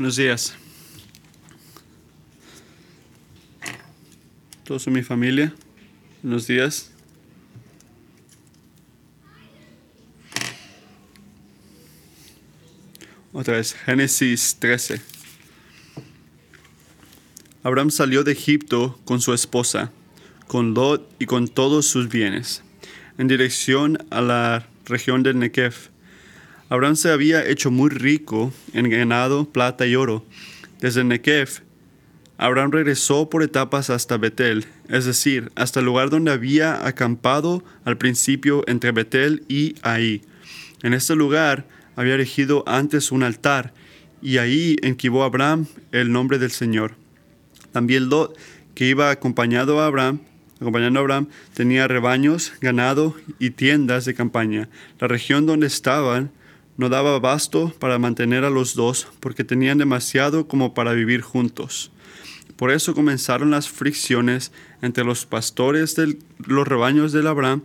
Buenos días. Todos son mi familia. Buenos días. Otra vez, Génesis 13. Abraham salió de Egipto con su esposa, con Lot y con todos sus bienes, en dirección a la región del Negev. Abraham se había hecho muy rico en ganado, plata y oro. Desde Negev, Abraham regresó por etapas hasta Betel, es decir, hasta el lugar donde había acampado al principio entre Betel y Ahí. En este lugar había erigido antes un altar, y ahí enquivó Abraham el nombre del Señor. También Lot, que iba acompañado a Abraham, acompañando a Abraham, tenía rebaños, ganado y tiendas de campaña. La región donde estaban no daba abasto para mantener a los dos, porque tenían demasiado como para vivir juntos. Por eso comenzaron las fricciones entre los pastores de los rebaños de Abraham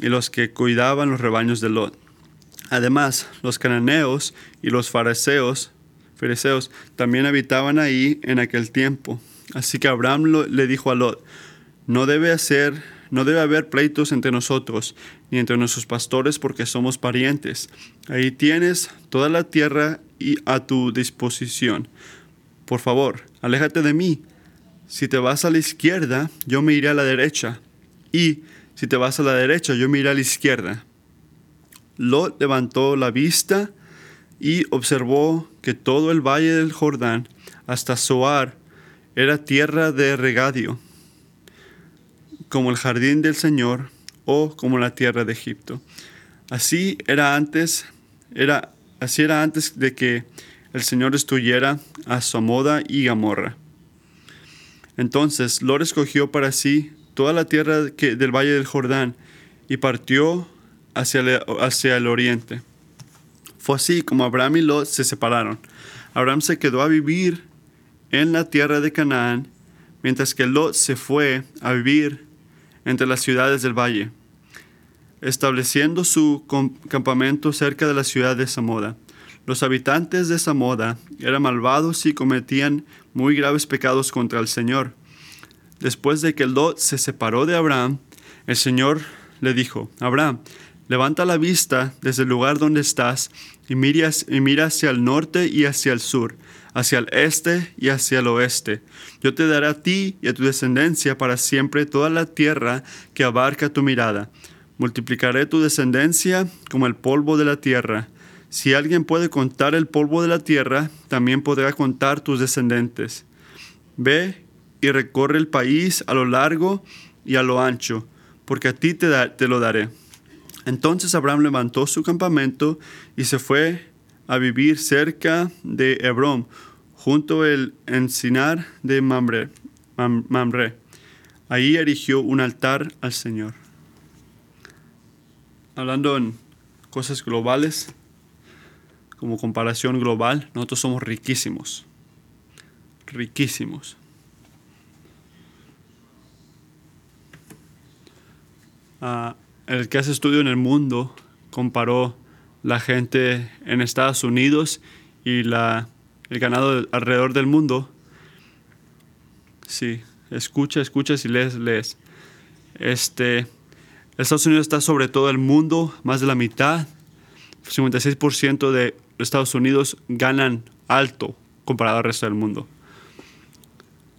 y los que cuidaban los rebaños de Lot. Además, los cananeos y los fariseos, fariseos también habitaban ahí en aquel tiempo. Así que Abraham le dijo a Lot, no debe hacer, no debe haber pleitos entre nosotros ni entre nuestros pastores porque somos parientes. Ahí tienes toda la tierra y a tu disposición. Por favor, aléjate de mí. Si te vas a la izquierda, yo me iré a la derecha. Y si te vas a la derecha, yo me iré a la izquierda. Lot levantó la vista y observó que todo el valle del Jordán hasta Zoar era tierra de regadio, como el jardín del Señor o como la tierra de Egipto. Así era antes, era, así era antes de que el Señor destruyera a Somoda y Gamorra. Entonces Lot escogió para sí toda la tierra que, del valle del Jordán y partió hacia el, hacia el oriente. Fue así como Abraham y Lot se separaron. Abraham se quedó a vivir en la tierra de Canaán, mientras que Lot se fue a vivir entre las ciudades del valle, estableciendo su campamento cerca de la ciudad de Samoda. Los habitantes de Samoda eran malvados y cometían muy graves pecados contra el Señor. Después de que Lot se separó de Abraham, el Señor le dijo, Abraham, Levanta la vista desde el lugar donde estás y mira, y mira hacia el norte y hacia el sur, hacia el este y hacia el oeste. Yo te daré a ti y a tu descendencia para siempre toda la tierra que abarca tu mirada. Multiplicaré tu descendencia como el polvo de la tierra. Si alguien puede contar el polvo de la tierra, también podrá contar tus descendientes. Ve y recorre el país a lo largo y a lo ancho, porque a ti te, te lo daré. Entonces Abraham levantó su campamento y se fue a vivir cerca de Hebrón, junto al encinar de Mamre. Mamre. Ahí erigió un altar al Señor. Hablando en cosas globales, como comparación global, nosotros somos riquísimos. Riquísimos. Uh, el que hace estudio en el mundo comparó la gente en Estados Unidos y la, el ganado alrededor del mundo. Sí, escucha, escucha y lees, lees. Este, Estados Unidos está sobre todo el mundo, más de la mitad. 56% de Estados Unidos ganan alto comparado al resto del mundo.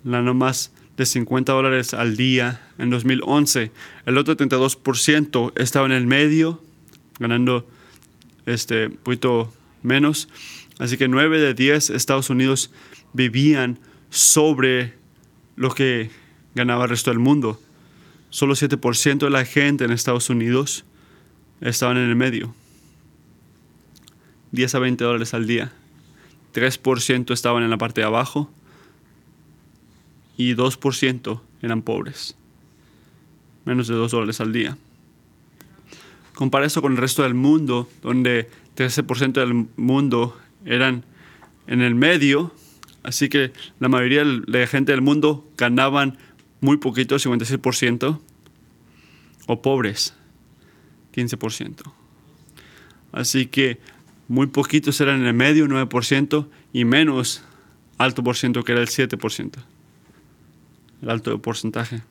La no más de 50 dólares al día en 2011. El otro 32% estaba en el medio, ganando este un poquito menos. Así que 9 de 10 Estados Unidos vivían sobre lo que ganaba el resto del mundo. Solo 7% de la gente en Estados Unidos estaban en el medio. 10 a 20 dólares al día. 3% estaban en la parte de abajo y 2% eran pobres. Menos de 2 dólares al día. Compara eso con el resto del mundo, donde 13% del mundo eran en el medio, así que la mayoría de la gente del mundo ganaban muy poquito, 56%, o pobres, 15%. Así que muy poquitos eran en el medio, 9%, y menos alto por ciento que era el 7%. El alto porcentaje.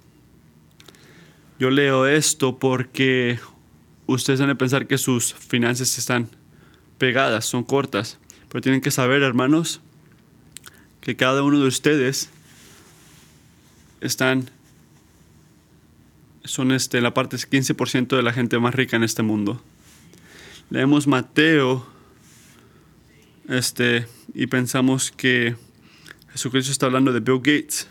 Yo leo esto porque ustedes van a pensar que sus finanzas están pegadas, son cortas. Pero tienen que saber, hermanos, que cada uno de ustedes están, son este, la parte 15% de la gente más rica en este mundo. Leemos Mateo este, y pensamos que Jesucristo está hablando de Bill Gates.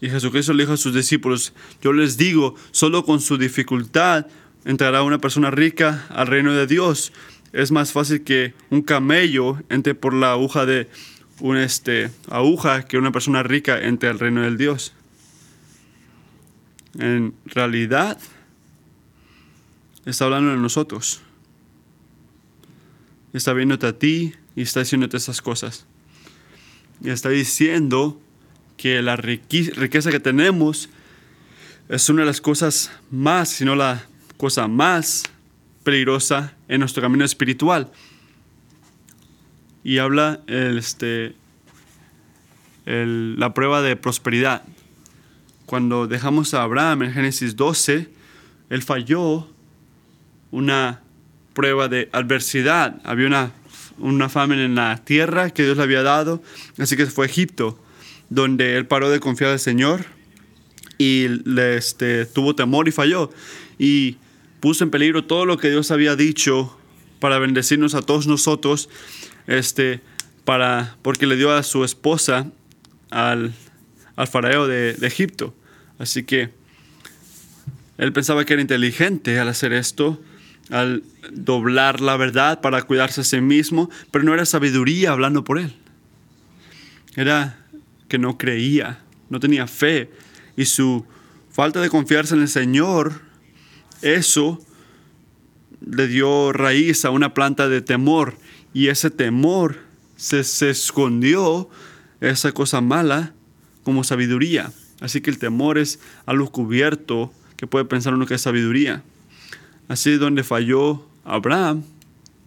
Y Jesucristo le dijo a sus discípulos, yo les digo, solo con su dificultad entrará una persona rica al reino de Dios. Es más fácil que un camello entre por la aguja de una este, aguja que una persona rica entre al reino del Dios. En realidad, está hablando de nosotros. Está viéndote a ti y está diciéndote esas cosas. Y está diciendo que la riqueza que tenemos es una de las cosas más, si no la cosa más peligrosa en nuestro camino espiritual. Y habla este, la prueba de prosperidad. Cuando dejamos a Abraham en Génesis 12, él falló una prueba de adversidad. Había una, una famine en la tierra que Dios le había dado, así que fue a Egipto, donde él paró de confiar al Señor y este, tuvo temor y falló. Y puso en peligro todo lo que Dios había dicho para bendecirnos a todos nosotros, este, para, porque le dio a su esposa al, al faraón de, de Egipto. Así que él pensaba que era inteligente al hacer esto, al doblar la verdad para cuidarse a sí mismo, pero no era sabiduría hablando por él. Era que no creía, no tenía fe y su falta de confiarse en el Señor, eso le dio raíz a una planta de temor y ese temor se, se escondió, esa cosa mala, como sabiduría. Así que el temor es algo cubierto que puede pensar uno que es sabiduría. Así donde falló Abraham,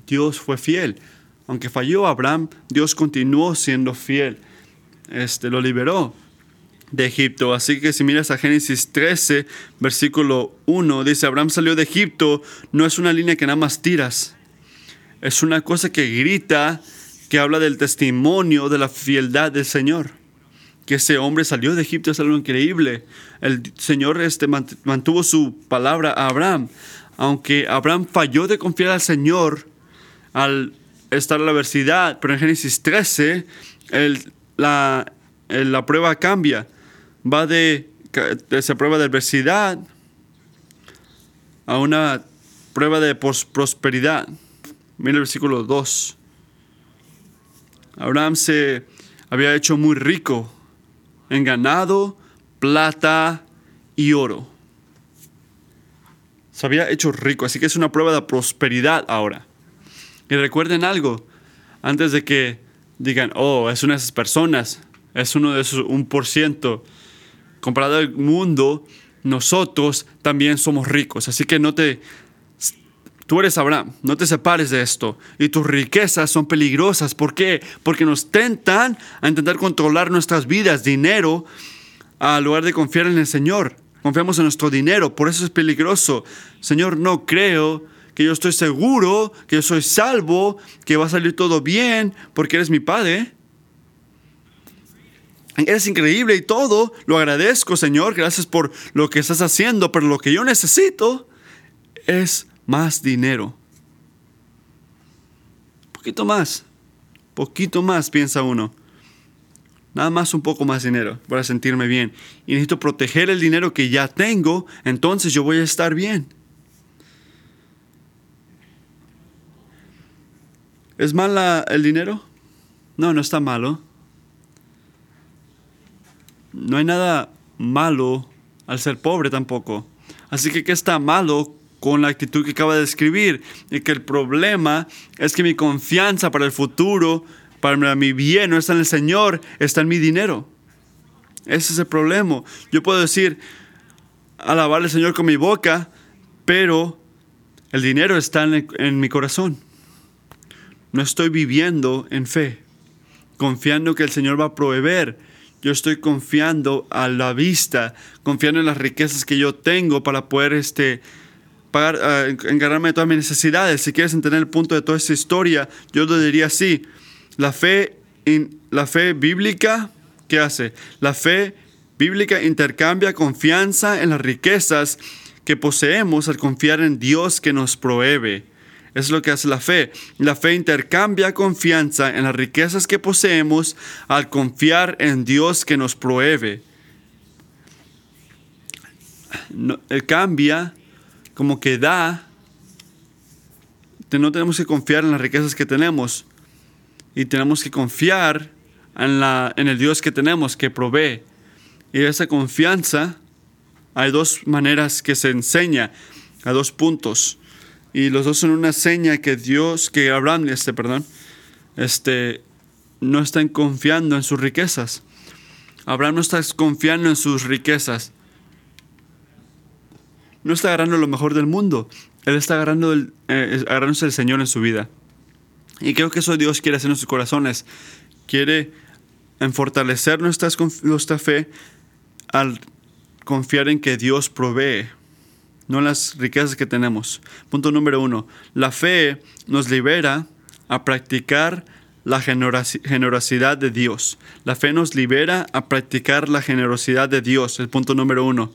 Dios fue fiel. Aunque falló Abraham, Dios continuó siendo fiel. Este lo liberó de Egipto. Así que si miras a Génesis 13, versículo 1, dice, Abraham salió de Egipto, no es una línea que nada más tiras. Es una cosa que grita, que habla del testimonio de la fieldad del Señor. Que ese hombre salió de Egipto es algo increíble. El Señor este, mantuvo su palabra a Abraham aunque Abraham falló de confiar al Señor al estar en la adversidad, pero en Génesis 13 la, la, prueba cambia. Va de, esa prueba de adversidad a una prueba de prosperidad. Mira el versículo 2. Abraham se había hecho muy rico en ganado, plata y oro se había hecho rico, así que es una prueba de prosperidad ahora. Y recuerden algo, antes de que digan, oh, es una de esas personas, es uno de esos un por ciento. Comparado al mundo, nosotros también somos ricos, así que no te... Tú eres Abraham, no te separes de esto. Y tus riquezas son peligrosas. ¿Por qué? Porque nos tentan a intentar controlar nuestras vidas, dinero, al lugar de confiar en el Señor. Confiamos en nuestro dinero, por eso es peligroso. Señor, no creo que yo estoy seguro, que yo soy salvo, que va a salir todo bien, porque eres mi Padre. Eres increíble y todo, lo agradezco, Señor, gracias por lo que estás haciendo, pero lo que yo necesito es más dinero. Poquito más, poquito más, piensa uno. Nada más un poco más dinero para sentirme bien. Y necesito proteger el dinero que ya tengo, entonces yo voy a estar bien. ¿Es mal el dinero? No, no está malo. No hay nada malo al ser pobre tampoco. Así que, ¿qué está malo con la actitud que acaba de describir? Y que el problema es que mi confianza para el futuro para mi bien no está en el Señor, está en mi dinero. Ese es el problema. Yo puedo decir, alabar al Señor con mi boca, pero el dinero está en, mi corazón. no estoy viviendo en fe, confiando que el Señor va a proveer. Yo estoy confiando a la vista, confiando en las riquezas que yo tengo para poder este, pagar, uh, encargarme de todas mis necesidades. Si quieres entender el punto de toda esta historia, yo te diría así. La fe, in, la fe bíblica, ¿qué hace? La fe bíblica intercambia confianza en las riquezas que poseemos al confiar en Dios que nos provee. Es lo que hace la fe. La fe intercambia confianza en las riquezas que poseemos al confiar en Dios que nos provee. No, cambia como que da. No tenemos que confiar en las riquezas que tenemos. Y tenemos que confiar en, la, en el Dios que tenemos, que provee. Y esa confianza, hay dos maneras que se enseña, a dos puntos. Y los dos son una seña que Dios, que Abraham, este, perdón, este, no están confiando en sus riquezas. Abraham no está confiando en sus riquezas. No está agarrando lo mejor del mundo. Él está agarrando el, eh, agarrándose el Señor en su vida. Y creo que eso Dios quiere hacer en sus corazones. Quiere en fortalecer nuestra fe al confiar en que Dios provee, no las riquezas que tenemos. Punto número uno, la fe nos libera a practicar la generosidad de Dios. La fe nos libera a practicar la generosidad de Dios, el punto número uno.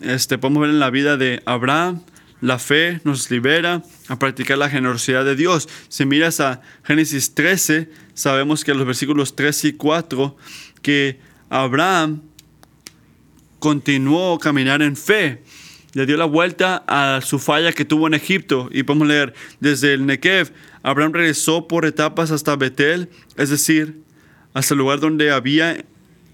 Este, podemos ver en la vida de Abraham, la fe nos libera a practicar la generosidad de Dios. Si miras a Génesis 13, sabemos que en los versículos 3 y 4, que Abraham continuó caminar en fe. Le dio la vuelta a su falla que tuvo en Egipto. Y podemos leer, desde el Negev, Abraham regresó por etapas hasta Betel, es decir, hasta el lugar donde había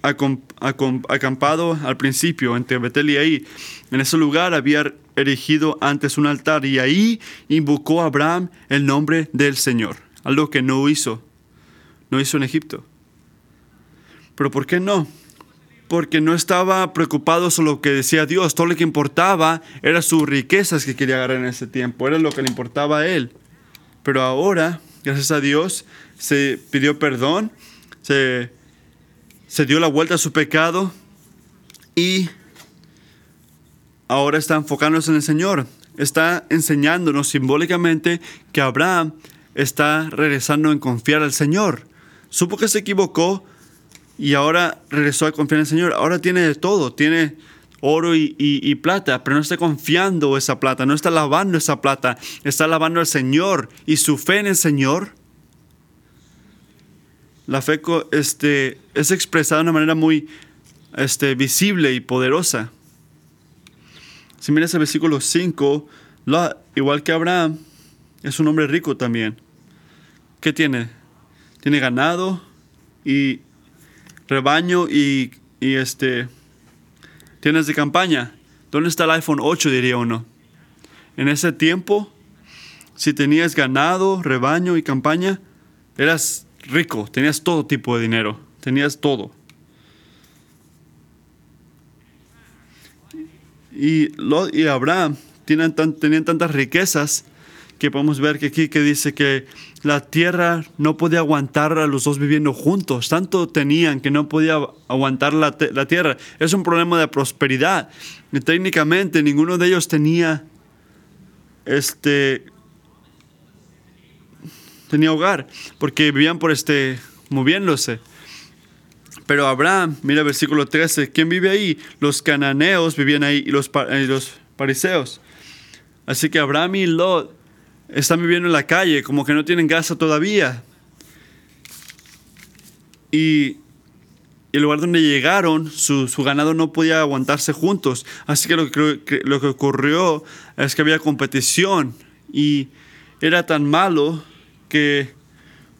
acampado al principio, entre Betel y ahí. En ese lugar había erigido antes un altar y ahí invocó Abraham el nombre del Señor, algo que no hizo, no hizo en Egipto. Pero ¿por qué no? Porque no estaba preocupado solo lo que decía Dios, todo lo que importaba era sus riquezas que quería agarrar en ese tiempo, era lo que le importaba a él. Pero ahora, gracias a Dios, se pidió perdón, se, se dio la vuelta a su pecado y ahora está enfocándose en el Señor. Está enseñándonos simbólicamente que Abraham está regresando en confiar al Señor. Supo que se equivocó y ahora regresó a confiar en el Señor. Ahora tiene de todo. Tiene oro y, plata, pero no está confiando esa plata, no está lavando esa plata, está lavando al Señor y su fe en el Señor. La fe este, es expresada de una manera muy este, visible y poderosa. Si miras el versículo 5, igual que Abraham, es un hombre rico también. ¿Qué tiene? Tiene ganado y rebaño y, y este, tienes de campaña. ¿Dónde está el iPhone 8? diría uno. En ese tiempo, si tenías ganado, rebaño y campaña, eras rico, tenías todo tipo de dinero, tenías todo. Y, Lot y Abraham tenían, tenían tantas riquezas que podemos ver que aquí que dice que la tierra no podía aguantar a los dos viviendo juntos. Tanto tenían que no podía aguantar la, la tierra. Es un problema de prosperidad. Y técnicamente ninguno de ellos tenía este tenía hogar porque vivían por este moviéndose. Pero Abraham, mira versículo 13, ¿quién vive ahí? Los cananeos vivían ahí y los, y los pariseos. Así que Abraham y Lot están viviendo en la calle, como que no tienen casa todavía. Y el lugar donde llegaron, su, su, ganado no podía aguantarse juntos. Así que lo que, lo que ocurrió es que había competición y era tan malo que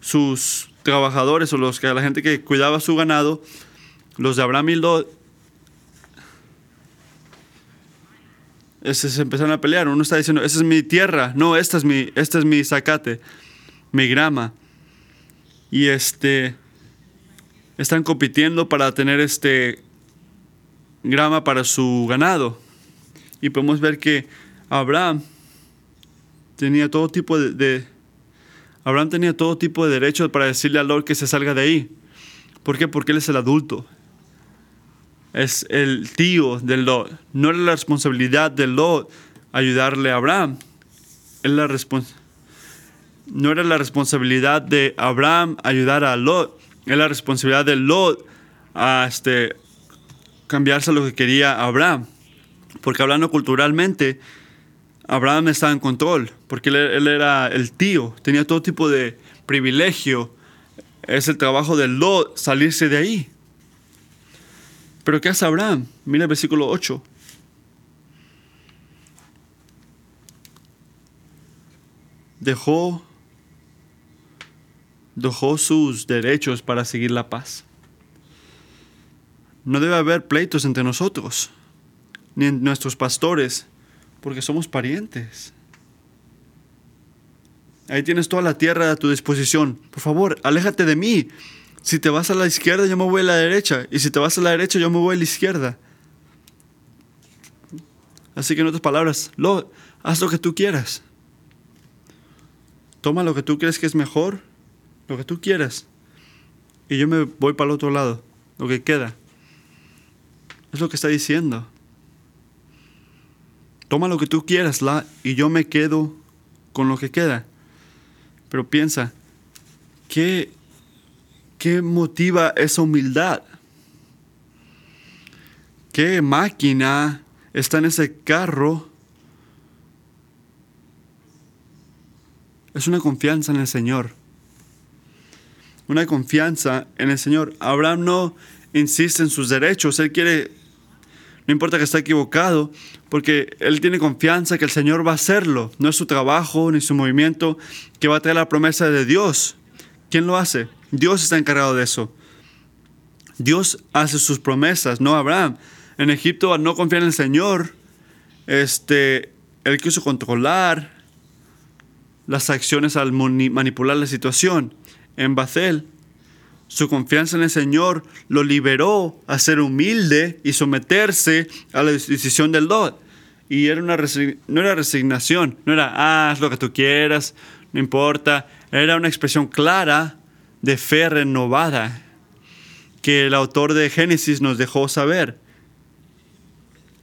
sus trabajadores o los que la gente que cuidaba su ganado, los de Abraham y Lot, se empezaron a pelear. Uno está diciendo, esa es mi tierra, no, esta es mi, esta es mi zacate, mi grama. Y este, están compitiendo para tener este grama para su ganado. Y podemos ver que Abraham tenía todo tipo de, de, Abraham tenía todo tipo de derechos para decirle a Lot que se salga de ahí. ¿Por qué? Porque él es el adulto. Es el tío de Lot. No era la responsabilidad de Lot ayudarle a Abraham. la no era la responsabilidad de Abraham ayudar a Lot. Era la responsabilidad de Lot a este, cambiarse lo que quería Abraham. Porque hablando culturalmente, Abraham estaba en control, porque él, era el tío, tenía todo tipo de privilegio. Es el trabajo de Lot salirse de ahí. Pero ¿qué hace Abraham? Mira el versículo 8. Dejó, dejó sus derechos para seguir la paz. No debe haber pleitos entre nosotros, ni en nuestros pastores, porque somos parientes. Ahí tienes toda la tierra a tu disposición. Por favor, aléjate de mí. Si te vas a la izquierda, yo me voy a la derecha. Y si te vas a la derecha, yo me voy a la izquierda. Así que en otras palabras, lo, haz lo que tú quieras. Toma lo que tú crees que es mejor, lo que tú quieras. Y yo me voy para el otro lado, lo que queda. Es lo que está diciendo. Toma lo que tú quieras, la, y yo me quedo con lo que queda. Pero piensa, ¿qué, qué motiva esa humildad? ¿Qué máquina está en ese carro? Es una confianza en el Señor. Una confianza en el Señor. Abraham no insiste en sus derechos. Él quiere no importa que esté equivocado, porque él tiene confianza que el Señor va a hacerlo. No es su trabajo ni su movimiento que va a traer la promesa de Dios. ¿Quién lo hace? Dios está encargado de eso. Dios hace sus promesas, no Abraham. En Egipto, al no confiar en el Señor, este, él quiso controlar las acciones al manipular la situación. En Bethel, su confianza en el Señor lo liberó a ser humilde y someterse a la decisión del Lot. Y era una no era resignación, no era, haz lo que tú quieras, no importa. Era una expresión clara de fe renovada que el autor de Génesis nos dejó saber.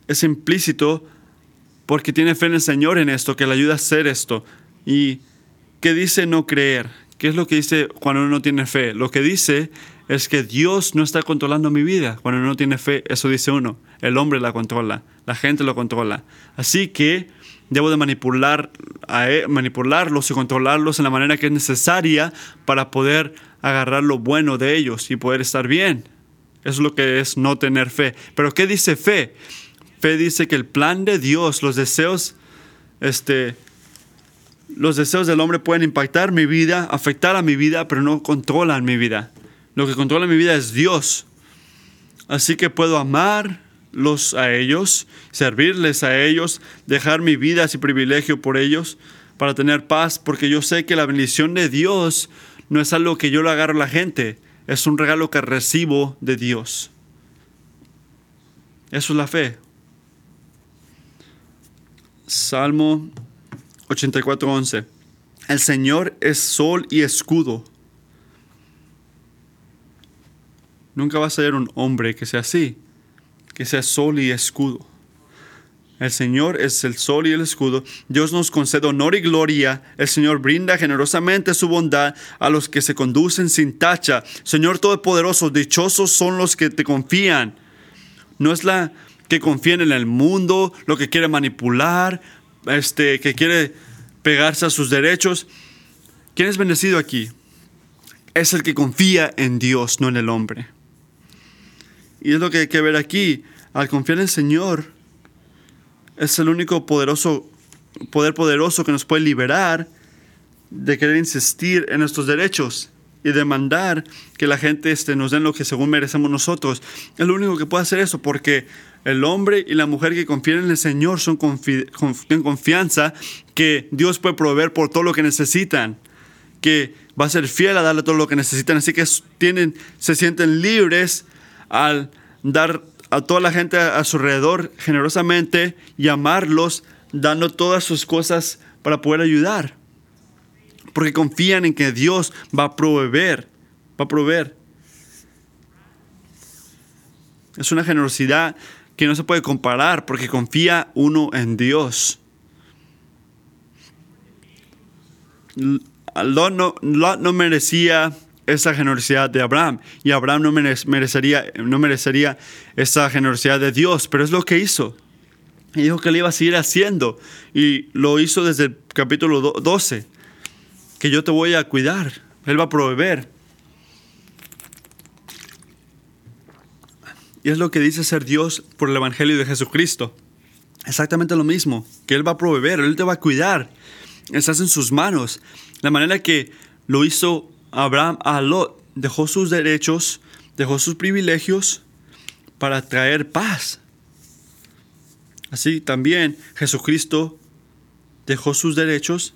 Es implícito porque tiene fe en el Señor en esto, que le ayuda a hacer esto. ¿Y qué dice no creer? ¿Qué es lo que dice cuando uno no tiene fe? Lo que dice es que Dios no está controlando mi vida. Cuando uno no tiene fe, eso dice uno. El hombre la controla, la gente lo controla. Así que debo de manipular e, manipularlos y controlarlos en la manera que es necesaria para poder agarrar lo bueno de ellos y poder estar bien. Eso es lo que es no tener fe. Pero ¿qué dice fe? Fe dice que el plan de Dios, los deseos este, los deseos del hombre pueden impactar mi vida, afectar a mi vida, pero no controlan mi vida. Lo que controla mi vida es Dios. Así que puedo amarlos a ellos, servirles a ellos, dejar mi vida y privilegio por ellos para tener paz, porque yo sé que la bendición de Dios no es algo que yo le agarro a la gente, es un regalo que recibo de Dios. Eso es la fe. Salmo 84.11. El Señor es sol y escudo. Nunca va a ser un hombre que sea así, que sea sol y escudo. El Señor es el sol y el escudo. Dios nos concede honor y gloria. El Señor brinda generosamente su bondad a los que se conducen sin tacha. Señor Todopoderoso, dichosos son los que te confían. No es la que confían en el mundo, lo que quiere manipular, este, que quiere pegarse a sus derechos. ¿Quién es bendecido aquí? Es el que confía en Dios, no en el hombre. Y es lo que hay que ver aquí. Al confiar en el Señor, es el único poderoso, poder poderoso que nos puede liberar de querer insistir en nuestros derechos y demandar que la gente este, nos den lo que según merecemos nosotros. Es lo único que puede hacer eso, porque el hombre y la mujer que confían en el Señor son tienen confianza que Dios puede proveer por todo lo que necesitan, que va a ser fiel a darle todo lo que necesitan, así que tienen, se sienten libres al dar a toda la gente a su alrededor generosamente y amarlos, dando todas sus cosas para poder ayudar. porque confían en que Dios va a proveer, va a proveer. Es una generosidad que no se puede comparar porque confía uno en Dios. Lot no, no merecía esa generosidad de Abraham y Abraham no merecería, no merecería esa generosidad de Dios, pero es lo que hizo. Y dijo que le iba a seguir haciendo y lo hizo desde el capítulo 12, que yo te voy a cuidar, Él va a proveer. Y es lo que dice ser Dios por el Evangelio de Jesucristo. Exactamente lo mismo, que Él va a proveer, Él te va a cuidar. Estás en sus manos. La manera que lo hizo Abraham a Lot, dejó sus derechos, dejó sus privilegios para traer paz. Así también Jesucristo dejó sus derechos,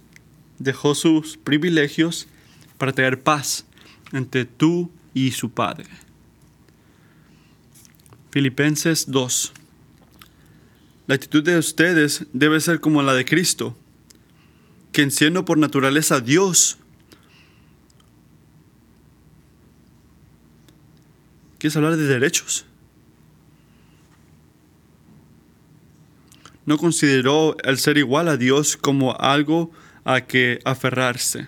dejó sus privilegios para traer paz entre tú y su Padre. Filipenses 2. La actitud de ustedes debe ser como la de Cristo, quien siendo por naturaleza Dios, ¿quieres hablar de derechos? No consideró el ser igual a Dios como algo a que aferrarse.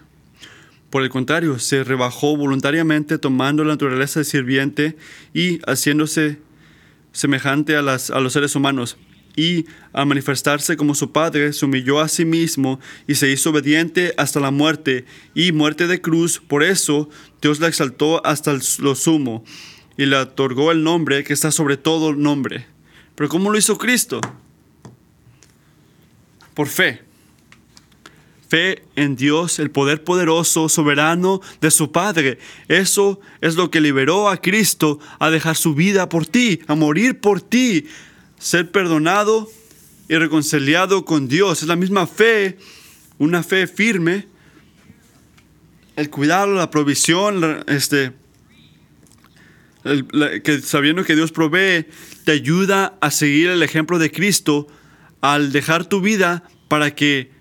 Por el contrario, se rebajó voluntariamente tomando la naturaleza de sirviente y haciéndose semejante a, a los seres humanos, y al manifestarse como su Padre, se humilló a sí mismo y se hizo obediente hasta la muerte, y muerte de cruz. Por eso Dios la exaltó hasta lo sumo, y le otorgó el nombre que está sobre todo nombre. Pero ¿cómo lo hizo Cristo? Por fe fe en Dios, el poder poderoso, soberano de su Padre. Eso es lo que liberó a Cristo a dejar su vida por ti, a morir por ti, ser perdonado y reconciliado con Dios. Es la misma fe, una fe firme, el cuidado, la provisión, este, que sabiendo que Dios provee, te ayuda a seguir el ejemplo de Cristo al dejar tu vida para que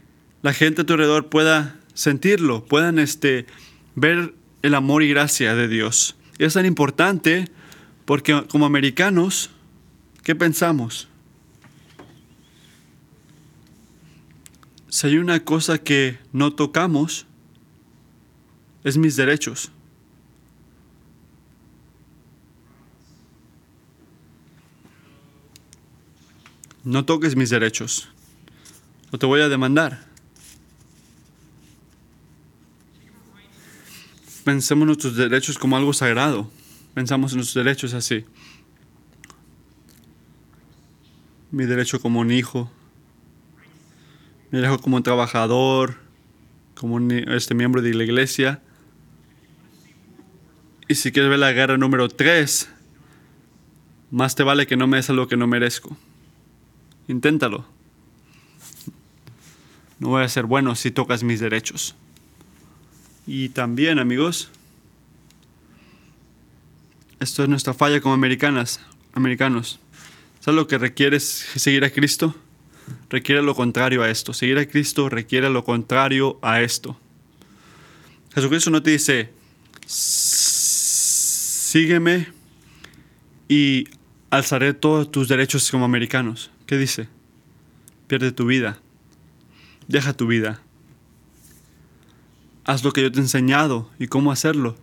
la gente a tu alrededor pueda sentirlo, puedan este, ver el amor y gracia de Dios. Y es tan importante porque como americanos, ¿qué pensamos? Si hay una cosa que no tocamos, es mis derechos. No toques mis derechos. O te voy a demandar. pensemos en nuestros derechos como algo sagrado. Pensamos en nuestros derechos así. Mi derecho como un hijo. Mi derecho como un trabajador. Como un, este miembro de la iglesia. Y si quieres ver la guerra número 3, más te vale que no me des lo que no merezco. Inténtalo. No voy a ser bueno si tocas mis derechos. Y también, amigos, esto es nuestra falla como americanas, americanos. ¿Sabes lo que requiere seguir a Cristo? Requiere lo contrario a esto. Seguir a Cristo requiere lo contrario a esto. Jesucristo no te dice, sígueme y alzaré todos tus derechos como americanos. ¿Qué dice? Pierde tu vida. Deja tu vida haz lo que yo te he enseñado y cómo hacerlo.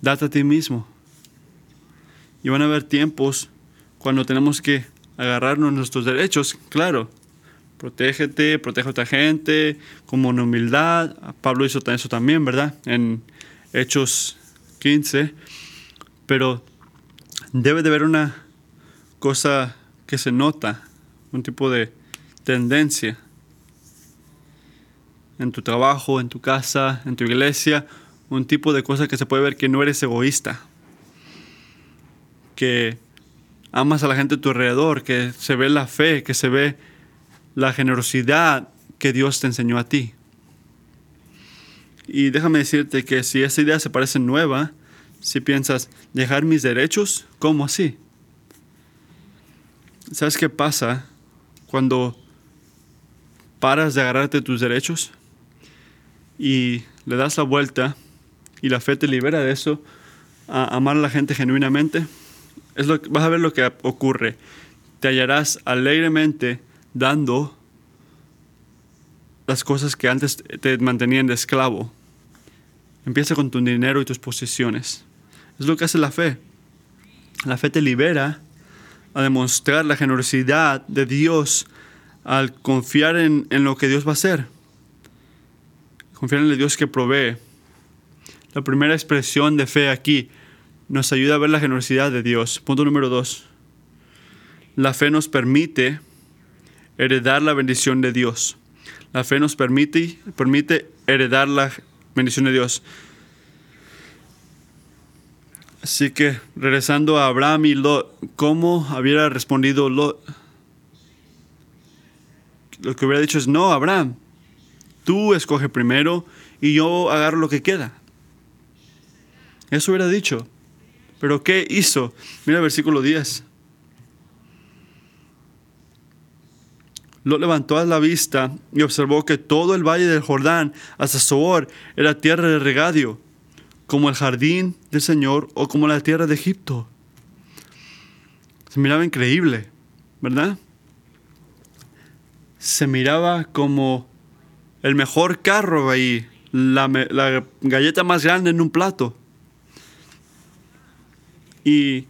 Date a ti mismo. Y van a haber tiempos cuando tenemos que agarrarnos nuestros derechos, claro. Protégete, protege a otra gente, como en humildad. Pablo hizo eso también, ¿verdad? En Hechos 15. Pero debe de haber una cosa que se nota, un tipo de tendencia en tu trabajo, en tu casa, en tu iglesia, un tipo de cosa que se puede ver que no eres egoísta, que amas a la gente a tu alrededor, que se ve la fe, que se ve la generosidad que Dios te enseñó a ti. Y déjame decirte que si esa idea se parece nueva, si piensas, dejar mis derechos, ¿cómo así? ¿Sabes qué pasa cuando paras de agarrarte tus derechos? y le das la vuelta y la fe te libera de eso, a amar a la gente genuinamente, es lo, vas a ver lo que ocurre. Te hallarás alegremente dando las cosas que antes te mantenían de esclavo. Empieza con tu dinero y tus posesiones. Es lo que hace la fe. La fe te libera a demostrar la generosidad de Dios al confiar en, en lo que Dios va a hacer. Confiar en el Dios que provee. La primera expresión de fe aquí nos ayuda a ver la generosidad de Dios. Punto número dos. La fe nos permite heredar la bendición de Dios. La fe nos permite, permite heredar la bendición de Dios. Así que regresando a Abraham y Lot, ¿cómo hubiera respondido Lot? Lo que hubiera dicho es, no, Abraham, tú escoge primero y yo agarro lo que queda. Eso hubiera dicho. Pero ¿qué hizo? Mira el versículo 10. Lot levantó a la vista y observó que todo el valle del Jordán hasta Soor era tierra de regadio, como el jardín del Señor o como la tierra de Egipto. Se miraba increíble, ¿verdad? Se miraba como el mejor carro ahí, la, la galleta más grande en un plato. Y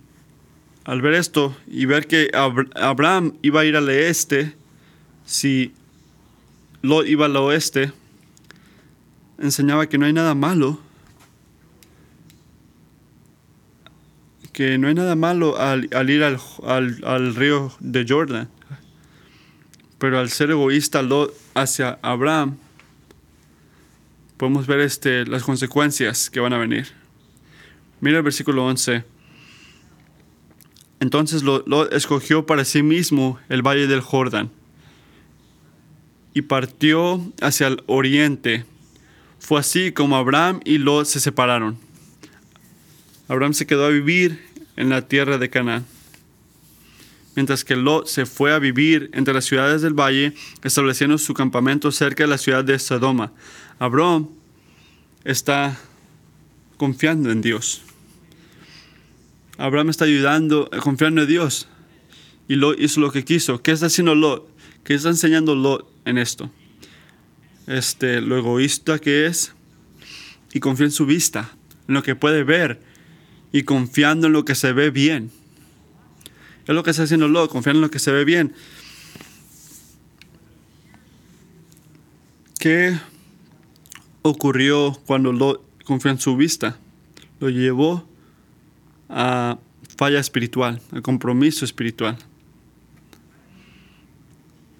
al ver esto y ver que Abraham iba a ir al este, si Lot iba al oeste, enseñaba que no hay nada malo, que no hay nada malo al, ir al, río de Jordan, pero al ser egoísta Lot hacia Abraham, podemos ver este, las consecuencias que van a venir. Mira el versículo 11. Entonces Lot escogió para sí mismo el valle del Jordán y partió hacia el oriente. Fue así como Abraham y Lot se separaron. Abraham se quedó a vivir en la tierra de Canaán, mientras que Lot se fue a vivir entre las ciudades del valle, estableciendo su campamento cerca de la ciudad de Sodoma. Abraham está confiando en Dios. Abraham está ayudando, confiando en Dios. Y Lot hizo lo que quiso. ¿Qué está haciendo Lot? ¿Qué está enseñando Lot? en esto. Este, lo egoísta que es y confía en su vista, en lo que puede ver y confiando en lo que se ve bien. Es lo que está haciendo Lot, confiando en lo que se ve bien. ¿Qué ocurrió cuando Lot confió en su vista? Lo llevó a falla espiritual, a compromiso espiritual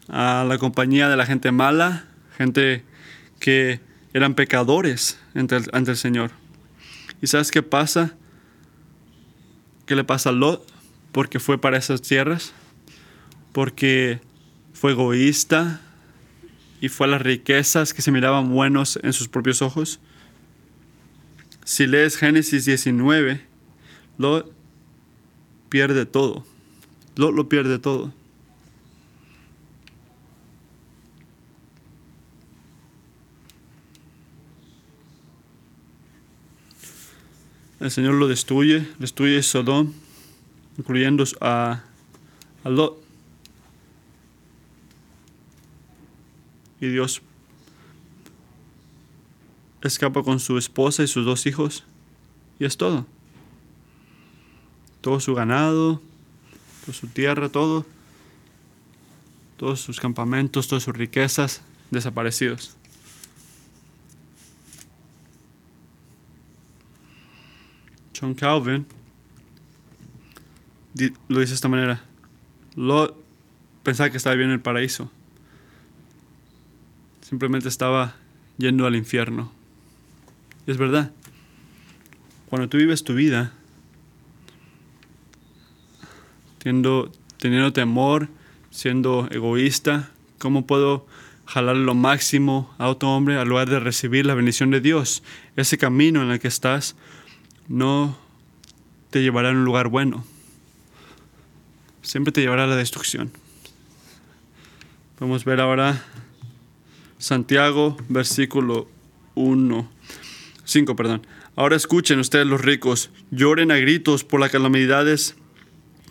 a la compañía de la gente mala, gente que eran pecadores ante el, Señor. ¿Y sabes qué pasa? ¿Qué le pasa a Lot? Porque fue para esas tierras, porque fue egoísta y fue a las riquezas que se miraban buenos en sus propios ojos. Si lees Génesis 19, Lot pierde todo. Lot lo pierde todo. El Señor lo destruye, destruye Sodom, incluyendo a, a Lot. Y Dios escapa con su esposa y sus dos hijos. Y es todo. Todo su ganado, toda su tierra, todo. Todos sus campamentos, todas sus riquezas desaparecidos. John Calvin lo dice de esta manera. Lot pensaba que estaba bien en el paraíso. Simplemente estaba yendo al infierno. Y es verdad. Cuando tú vives tu vida teniendo, temor, siendo egoísta, ¿cómo puedo jalar lo máximo a otro hombre al lugar de recibir la bendición de Dios? Ese camino en el que estás no te llevará a un lugar bueno. Siempre te llevará a la destrucción. Vamos a ver ahora Santiago, versículo 1. 5, perdón. Ahora escuchen ustedes los ricos, lloren a gritos por las calamidades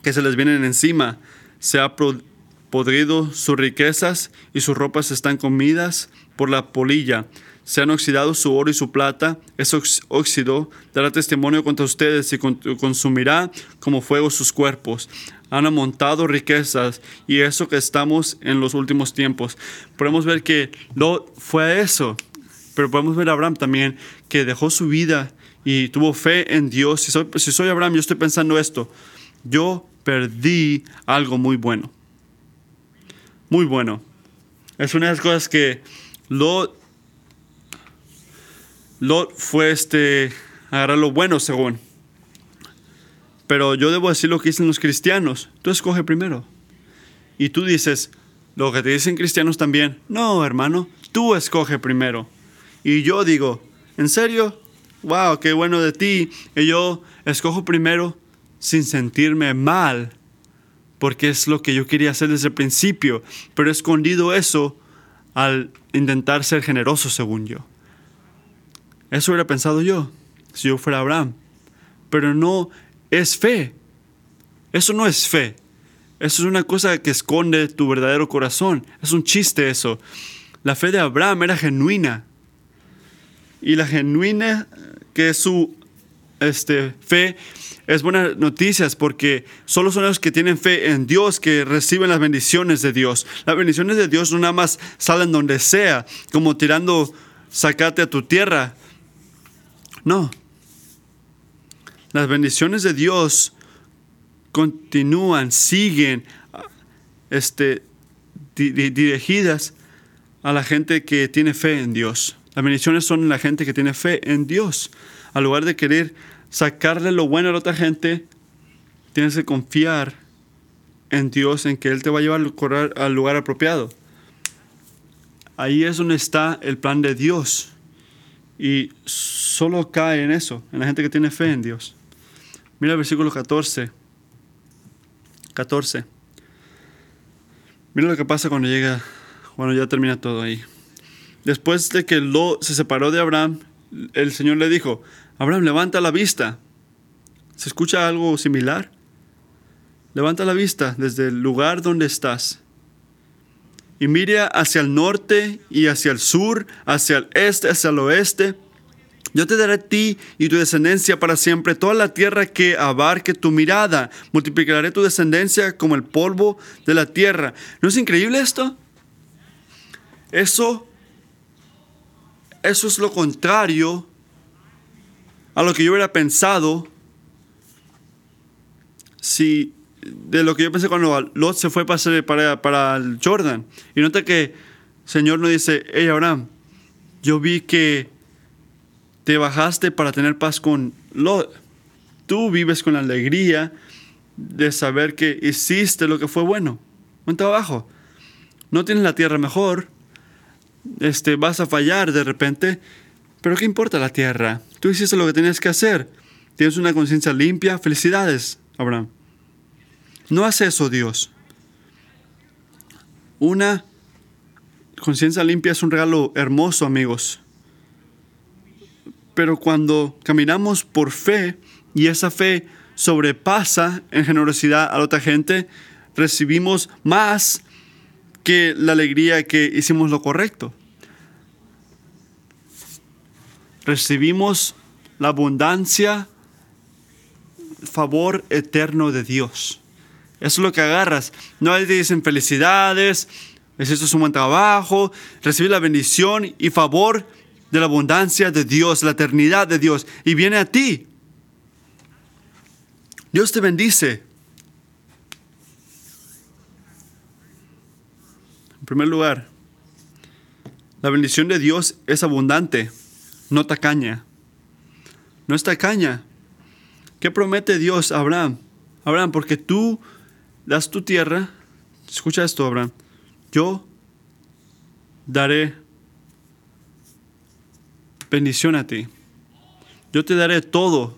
que se les vienen encima. Se ha podrido sus riquezas y sus ropas están comidas por la polilla. Se han oxidado su oro y su plata. Ese óxido dará testimonio contra ustedes y consumirá como fuego sus cuerpos. Han amontado riquezas y eso que estamos en los últimos tiempos. Podemos ver que Lot fue eso, pero podemos ver a Abraham también que dejó su vida y tuvo fe en Dios. Si soy Abraham, yo estoy pensando esto. Yo perdí algo muy bueno. Muy bueno. Es una de las cosas que Lot, Lot fue este, agarrar lo bueno según. Pero yo debo decir lo que dicen los cristianos. Tú escoge primero. Y tú dices, lo que te dicen cristianos también. No, hermano, tú escoge primero. Y yo digo, ¿en serio? Wow, qué bueno de ti. Y yo escojo primero sin sentirme mal. Porque es lo que yo quería hacer desde el principio. Pero he escondido eso al intentar ser generoso según yo. Eso hubiera pensado yo, si yo fuera Abraham. Pero no es fe. Eso no es fe. Eso es una cosa que esconde tu verdadero corazón. Es un chiste eso. La fe de Abraham era genuina. Y la genuina que es su este, fe es buenas noticias porque solo son los que tienen fe en Dios que reciben las bendiciones de Dios. Las bendiciones de Dios no nada más salen donde sea, como tirando sacate a tu tierra. No. Las bendiciones de Dios continúan, siguen este, dirigidas a la gente que tiene fe en Dios. Las bendiciones son la gente que tiene fe en Dios. Al lugar de querer sacarle lo bueno a la otra gente, tienes que confiar en Dios, en que Él te va a llevar al lugar apropiado. Ahí es donde está el plan de Dios. Y solo cae en eso, en la gente que tiene fe en Dios. Mira el versículo 14. 14. Mira lo que pasa cuando llega, cuando ya termina todo ahí. Después de que Lot se separó de Abraham, el Señor le dijo, Abraham, levanta la vista. ¿Se escucha algo similar? Levanta la vista desde el lugar donde estás y mire hacia el norte y hacia el sur, hacia el este, hacia el oeste. Yo te daré a ti y tu descendencia para siempre toda la tierra que abarque tu mirada. Multiplicaré tu descendencia como el polvo de la tierra. ¿No es increíble esto? Eso, eso es lo contrario a lo que yo hubiera pensado si de lo que yo pensé cuando Lot se fue para, para, el Jordan. Y nota que el Señor nos dice, hey Abraham, yo vi que te bajaste para tener paz con Lot. Tú vives con la alegría de saber que hiciste lo que fue bueno. Un trabajo. No tienes la tierra mejor. Este, vas a fallar de repente. Pero ¿qué importa la tierra? Tú hiciste lo que tenías que hacer. Tienes una conciencia limpia. Felicidades, Abraham. No hace eso Dios. Una conciencia limpia es un regalo hermoso, amigos. Pero cuando caminamos por fe y esa fe sobrepasa en generosidad a la otra gente, recibimos más que la alegría que hicimos lo correcto. recibimos la abundancia, favor eterno de Dios. Eso es lo que agarras. No te dicen felicidades, esto es un buen trabajo, recibir la bendición y favor de la abundancia de Dios, la eternidad de Dios, y viene a ti. Dios te bendice. Primer lugar, la bendición de Dios es abundante no tacaña. No es tacaña. ¿Qué promete Dios a Abraham? Abraham, porque tú das tu tierra, escucha esto, Abraham, yo daré bendición a ti. Yo te daré todo,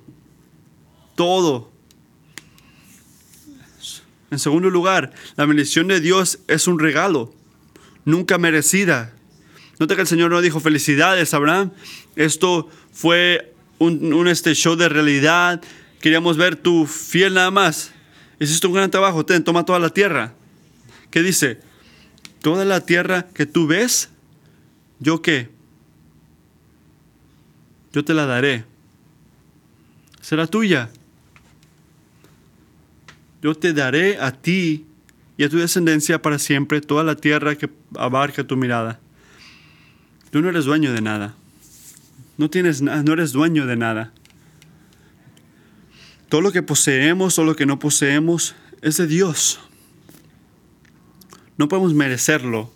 todo. En segundo lugar, la bendición de Dios es un regalo, nunca merecida. Nota que el Señor no dijo felicidades, Abraham. Esto fue un, este show de realidad. Queríamos ver tu fiel nada más. Hiciste un gran trabajo, ten, toma toda la tierra. ¿Qué dice? Toda la tierra que tú ves, ¿yo qué? Yo te la daré. Será tuya. Yo te daré a ti y a tu descendencia para siempre toda la tierra que abarca tu mirada. Tú no eres dueño de nada. No, tienes, no eres dueño de nada. Todo lo que poseemos o lo que no poseemos es de Dios. No podemos merecerlo.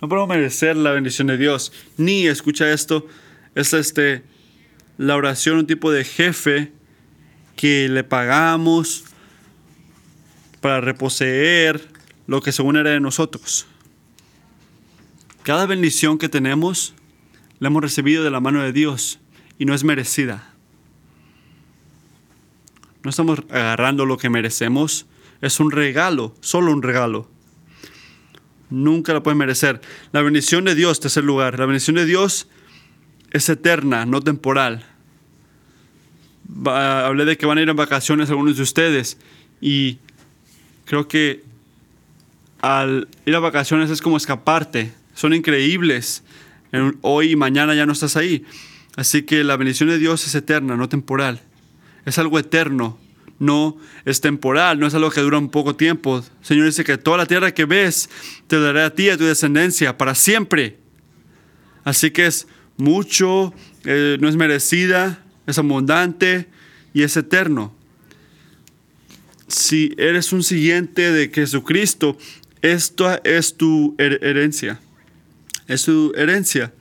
No podemos merecer la bendición de Dios. Ni, escucha esto, es este, la oración, un tipo de jefe que le pagamos para reposeer lo que según era de nosotros. Cada bendición que tenemos la hemos recibido de la mano de Dios y no es merecida. No estamos agarrando lo que merecemos, es un regalo, solo un regalo. Nunca la puedes merecer. La bendición de Dios, tercer lugar, la bendición de Dios es eterna, no temporal. hablé de que van a ir en vacaciones algunos de ustedes y creo que al ir a vacaciones es como escaparte. Son increíbles. Hoy y mañana ya no estás ahí. Así que la bendición de Dios es eterna, no temporal. Es algo eterno, no es temporal, no es algo que dura un poco tiempo. Señor dice que toda la tierra que ves te daré a ti y a tu descendencia para siempre. Así que es mucho, eh, no es merecida, es abundante y es eterno. Si eres un siguiente de Jesucristo, esta es tu herencia. Es tu herencia.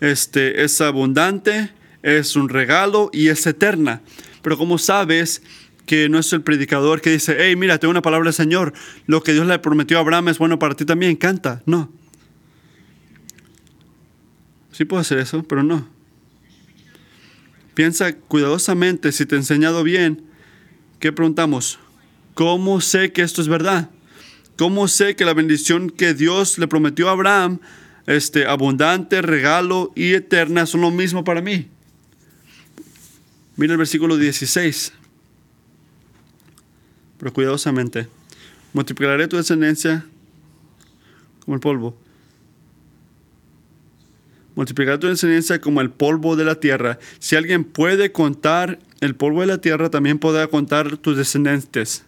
Este, es abundante, es un regalo y es eterna. Pero como sabes que no es el predicador que dice, hey, mira, tengo una palabra del Señor, lo que Dios le prometió a Abraham es bueno para ti también, canta. No. Sí puedo hacer eso, pero no. Piensa cuidadosamente si te he enseñado bien. ¿Qué preguntamos? ¿Cómo sé que esto es verdad? ¿Cómo sé que la bendición que Dios le prometió a Abraham, este, abundante, regalo y eterna, son lo mismo para mí? Mira el versículo 16. Pero cuidadosamente. Multiplicaré tu descendencia como el polvo. Multiplicaré tu descendencia como el polvo de la tierra. Si alguien puede contar el polvo de la tierra, también podrá contar tus descendientes.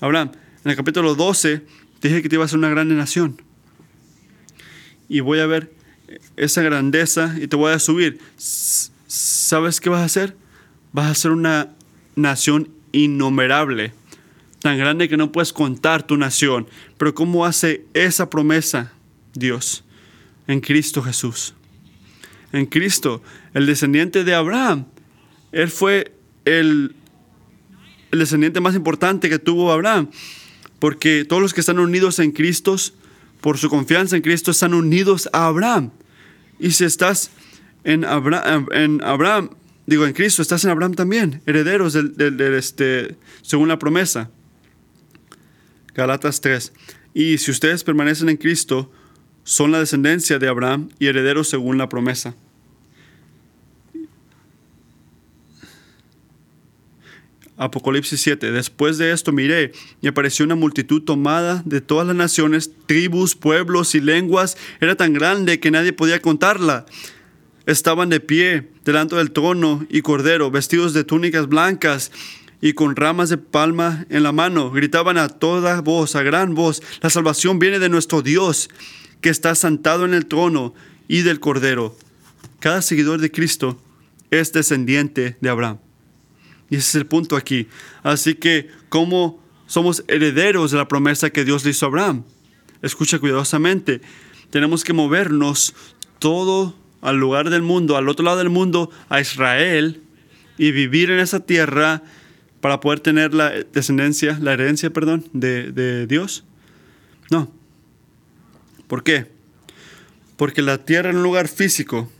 Abraham, en el capítulo 12 dije que te iba a ser una grande nación. Y voy a ver esa grandeza y te voy a subir. ¿Sabes qué vas a hacer? Vas a ser una nación innumerable, tan grande que no puedes contar tu nación. Pero ¿cómo hace esa promesa Dios? En Cristo Jesús. En Cristo, el descendiente de Abraham. Él fue el el descendiente más importante que tuvo Abraham, porque todos los que están unidos en Cristo, por su confianza en Cristo, están unidos a Abraham. Y si estás en Abraham, digo en Cristo, estás en Abraham también, herederos este, según la promesa. Galatas 3. Y si ustedes permanecen en Cristo, son la descendencia de Abraham y herederos según la promesa. Apocalipsis 7. Después de esto miré y apareció una multitud tomada de todas las naciones, tribus, pueblos y lenguas. Era tan grande que nadie podía contarla. Estaban de pie delante del trono y cordero, vestidos de túnicas blancas y con ramas de palma en la mano. Gritaban a toda voz, a gran voz, la salvación viene de nuestro Dios, que está sentado en el trono y del cordero. Cada seguidor de Cristo es descendiente de Abraham. Y ese es el punto aquí. Así que, ¿cómo somos herederos de la promesa que Dios le hizo a Abraham? Escucha cuidadosamente. Tenemos que movernos todo al lugar del mundo, al otro lado del mundo, a Israel, y vivir en esa tierra para poder tener la descendencia, la herencia, perdón, de, de Dios. No. ¿Por qué? Porque la tierra es un lugar físico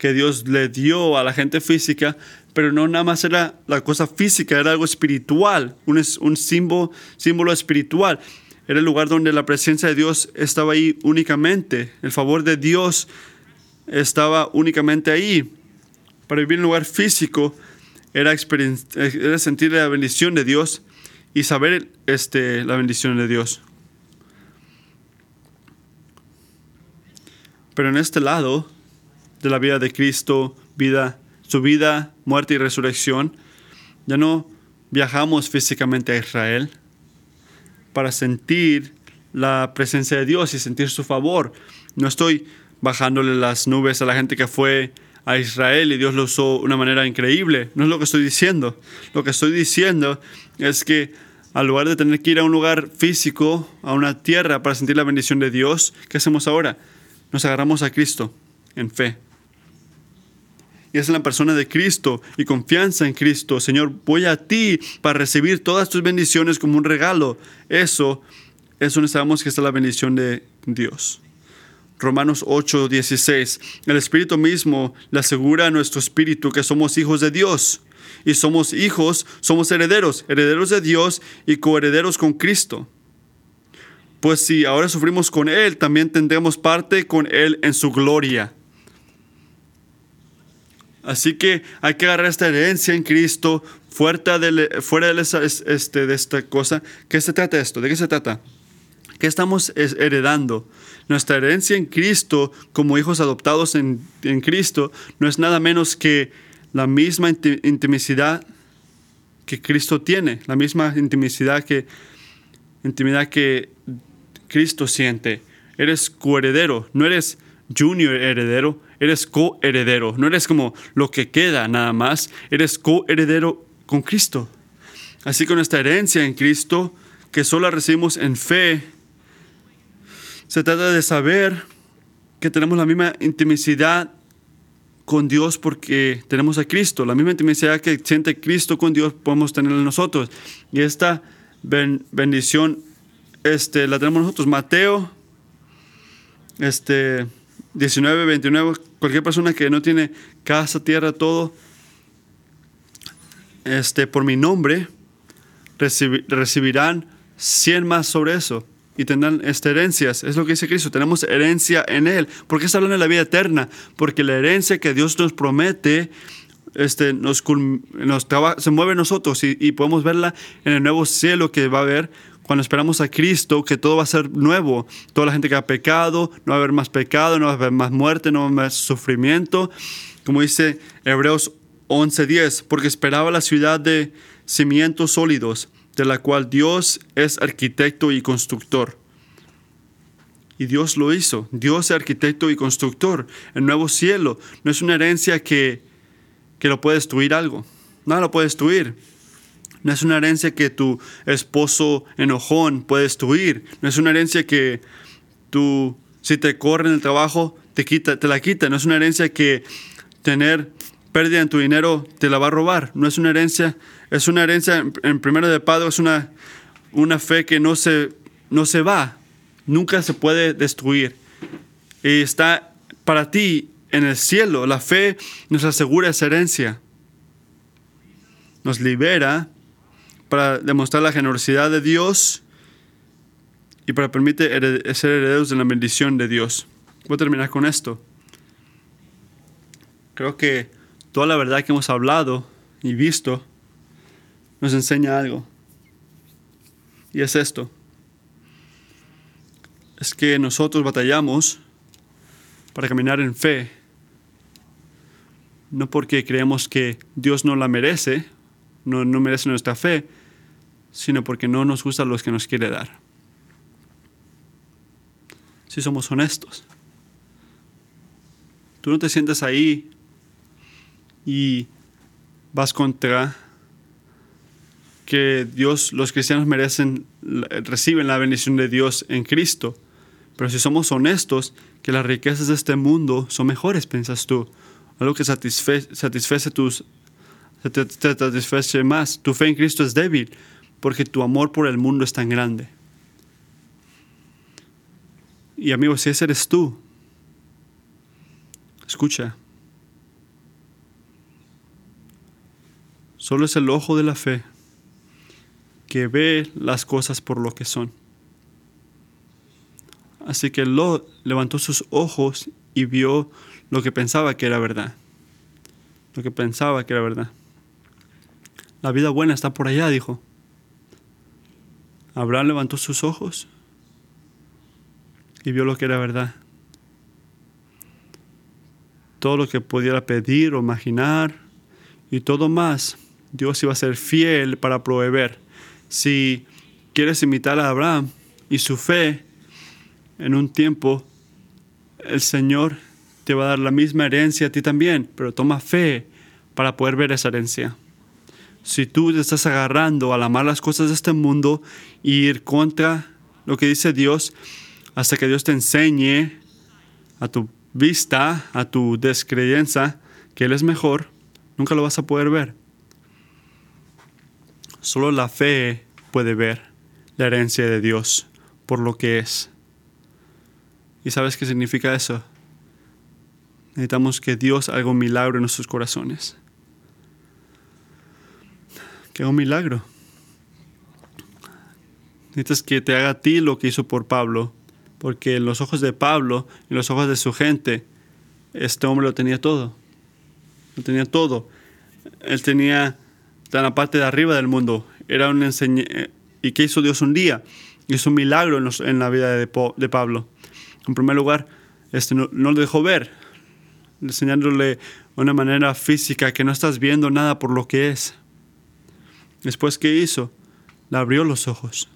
que Dios le dio a la gente física, pero no nada más era la cosa física, era algo espiritual, un, un símbolo, símbolo espiritual. Era el lugar donde la presencia de Dios estaba ahí únicamente. El favor de Dios estaba únicamente ahí. Para vivir en un lugar físico era, experien- era sentir la bendición de Dios y saber este, la bendición de Dios. Pero en este lado de la vida de Cristo, vida, su vida, muerte y resurrección, ya no viajamos físicamente a Israel para sentir la presencia de Dios y sentir su favor. No estoy bajándole las nubes a la gente que fue a Israel y Dios lo usó de una manera increíble. No es lo que estoy diciendo. Lo que estoy diciendo es que al lugar de tener que ir a un lugar físico, a una tierra para sentir la bendición de Dios, ¿qué hacemos ahora? Nos agarramos a Cristo en fe. Y es en la persona de Cristo y confianza en Cristo. Señor, voy a ti para recibir todas tus bendiciones como un regalo. Eso es donde sabemos que está la bendición de Dios. Romanos 8, 16. El Espíritu mismo le asegura a nuestro espíritu que somos hijos de Dios. Y somos hijos, somos herederos, herederos de Dios y coherederos con Cristo. Pues si ahora sufrimos con Él, también tendremos parte con Él en su gloria. Así que hay que agarrar esta herencia en Cristo fuera de, fuera de, esa, este, de esta cosa. ¿Qué se trata esto? ¿De qué se trata? ¿Qué estamos heredando? Nuestra herencia en Cristo, como hijos adoptados en, en Cristo, no es nada menos que la misma intimidad que Cristo tiene, la misma intimidad que, intimidad que Cristo siente. Eres coheredero, no eres junior heredero, eres coheredero. No eres como lo que queda nada más, eres coheredero con Cristo. Así que nuestra herencia en Cristo, que solo recibimos en fe, se trata de saber que tenemos la misma intimidad con Dios porque tenemos a Cristo. La misma intimidad que siente Cristo con Dios podemos tener nosotros. Y esta bendición este, la tenemos nosotros. Mateo este, 19, 29, cualquier persona que no tiene casa, tierra, todo, este, por mi nombre, recibir, recibirán 100 más sobre eso y tendrán este, herencias. Es lo que dice Cristo, tenemos herencia en Él. ¿Por qué está hablando de la vida eterna? Porque la herencia que Dios nos promete este, nos, se mueve nosotros y, y podemos verla en el nuevo cielo que va a haber cuando esperamos a Cristo, que todo va a ser nuevo. Toda la gente que ha pecado, no va a haber más pecado, no va a haber más muerte, no va a haber más sufrimiento. Como dice Hebreos 11:10, porque esperaba la ciudad de cimientos sólidos, de la cual Dios es arquitecto y constructor. Y Dios lo hizo. Dios es arquitecto y constructor. El nuevo cielo no es una herencia que, que lo puede destruir algo. Nada lo puede destruir. No es una herencia que tu esposo enojón puede destruir. No es una herencia que tú, si te corre en el trabajo, te la quita. No es una herencia que tener pérdida en tu dinero te la va a robar. No es una herencia, es una herencia, en primero de Padre, es una, una fe que no se, no se va. Nunca se puede destruir. Y está para ti en el cielo. La fe nos asegura esa herencia. Nos libera para demostrar la generosidad de Dios y para permitir ser herederos de la bendición de Dios. Voy a terminar con esto. Creo que toda la verdad que hemos hablado y visto nos enseña algo. Y es esto. Es que nosotros batallamos para caminar en fe. No porque creemos que Dios no la merece, no, merece nuestra fe, sino porque no nos gusta los que nos quiere dar. Si somos honestos. Tú no te sientes ahí y vas contra que Dios, los cristianos merecen, reciben la bendición de Dios en Cristo. Pero si somos honestos, que las riquezas de este mundo son mejores, piensas tú. Algo que satisfe, satisface tus, te, más. Tu fe en Cristo es débil porque tu amor por el mundo es tan grande. Y amigos, si ese eres tú, escucha. Solo es el ojo de la fe que ve las cosas por lo que son. Así que Lot levantó sus ojos y vio lo que pensaba que era verdad. Lo que pensaba que era verdad. La vida buena está por allá, dijo. Abraham levantó sus ojos y vio lo que era verdad. Todo lo que pudiera pedir o imaginar y todo más, Dios iba a ser fiel para proveer. Si quieres imitar a Abraham y su fe, en un tiempo el Señor te va a dar la misma herencia a ti también, pero toma fe para poder ver esa herencia. Si tú te estás agarrando a las cosas de este mundo y ir contra lo que dice Dios, hasta que Dios te enseñe a tu vista, a tu descreencia, que Él es mejor, nunca lo vas a poder ver. Solo la fe puede ver la herencia de Dios por lo que es. ¿Y sabes qué significa eso? Necesitamos que Dios haga un milagro en nuestros corazones. Que un milagro. Necesitas que te haga a ti lo que hizo por Pablo. Porque en los ojos de Pablo, en los ojos de su gente, este hombre lo tenía todo. Lo tenía todo. Él tenía en la parte de arriba del mundo. Era un enseñe ¿Y qué hizo Dios un día? Hizo un milagro en, la vida de, Pablo. En primer lugar, este, no, no lo dejó ver enseñándole una manera física que no estás viendo nada por lo que es. Después, ¿qué hizo? Le abrió los ojos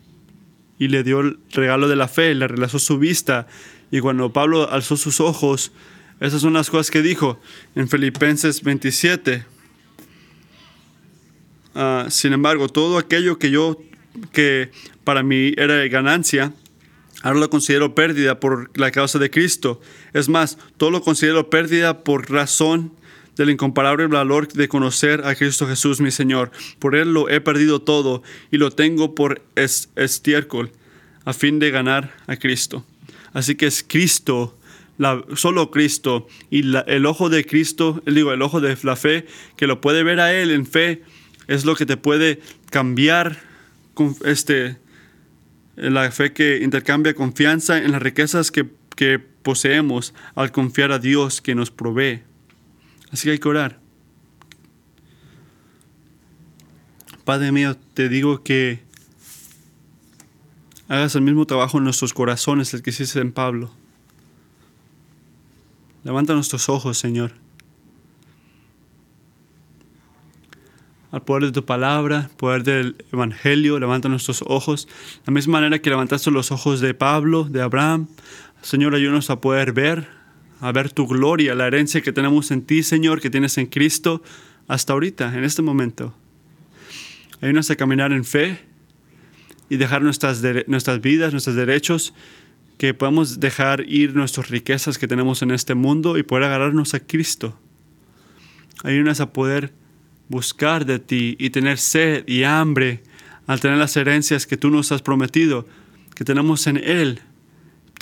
y le dio el regalo de la fe, le relazó su vista. Y cuando Pablo alzó sus ojos, esas son las cosas que dijo en Filipenses 27. Ah, sin embargo, todo aquello que yo, que para mí era ganancia, Ahora lo considero pérdida por la causa de Cristo. Es más, todo lo considero pérdida por razón del incomparable valor de conocer a Cristo Jesús, mi Señor. Por Él lo he perdido todo y lo tengo por estiércol, a fin de ganar a Cristo. Así que es Cristo, solo Cristo, y el ojo de Cristo, digo, el ojo de la fe, que lo puede ver a Él en fe, es lo que te puede cambiar este, la fe que intercambia confianza en las riquezas que, poseemos al confiar a Dios que nos provee. Así que hay que orar. Padre mío, te digo que hagas el mismo trabajo en nuestros corazones el que hiciste en Pablo. Levanta nuestros ojos, Señor. al poder de tu palabra, poder del Evangelio, levanta nuestros ojos. De la misma manera que levantaste los ojos de Pablo, de Abraham, Señor, ayúdanos a poder ver, a ver tu gloria, la herencia que tenemos en ti, Señor, que tienes en Cristo, hasta ahorita, en este momento. Ayúdanos a caminar en fe y dejar nuestras, nuestras vidas, nuestros derechos, que podamos dejar ir nuestras riquezas que tenemos en este mundo y poder agarrarnos a Cristo. Ayúdanos a poder buscar de ti y tener sed y hambre al tener las herencias que tú nos has prometido, que tenemos en Él.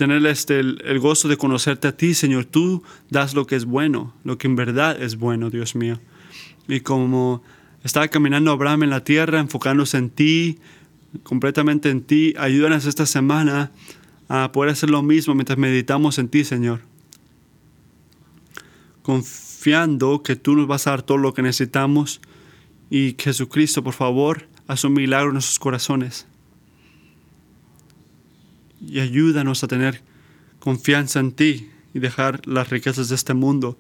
Tener este, el, gozo de conocerte a ti, Señor. Tú das lo que es bueno, lo que en verdad es bueno, Dios mío. Y como estaba caminando Abraham en la tierra, enfocándose en ti, completamente en ti, ayúdanos esta semana a poder hacer lo mismo mientras meditamos en ti, Señor confiando que tú nos vas a dar todo lo que necesitamos y Jesucristo, por favor, haz un milagro en nuestros corazones. Y ayúdanos a tener confianza en ti y dejar las riquezas de este mundo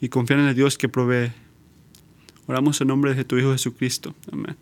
y confiar en el Dios que provee. Oramos en nombre de tu Hijo Jesucristo. Amén.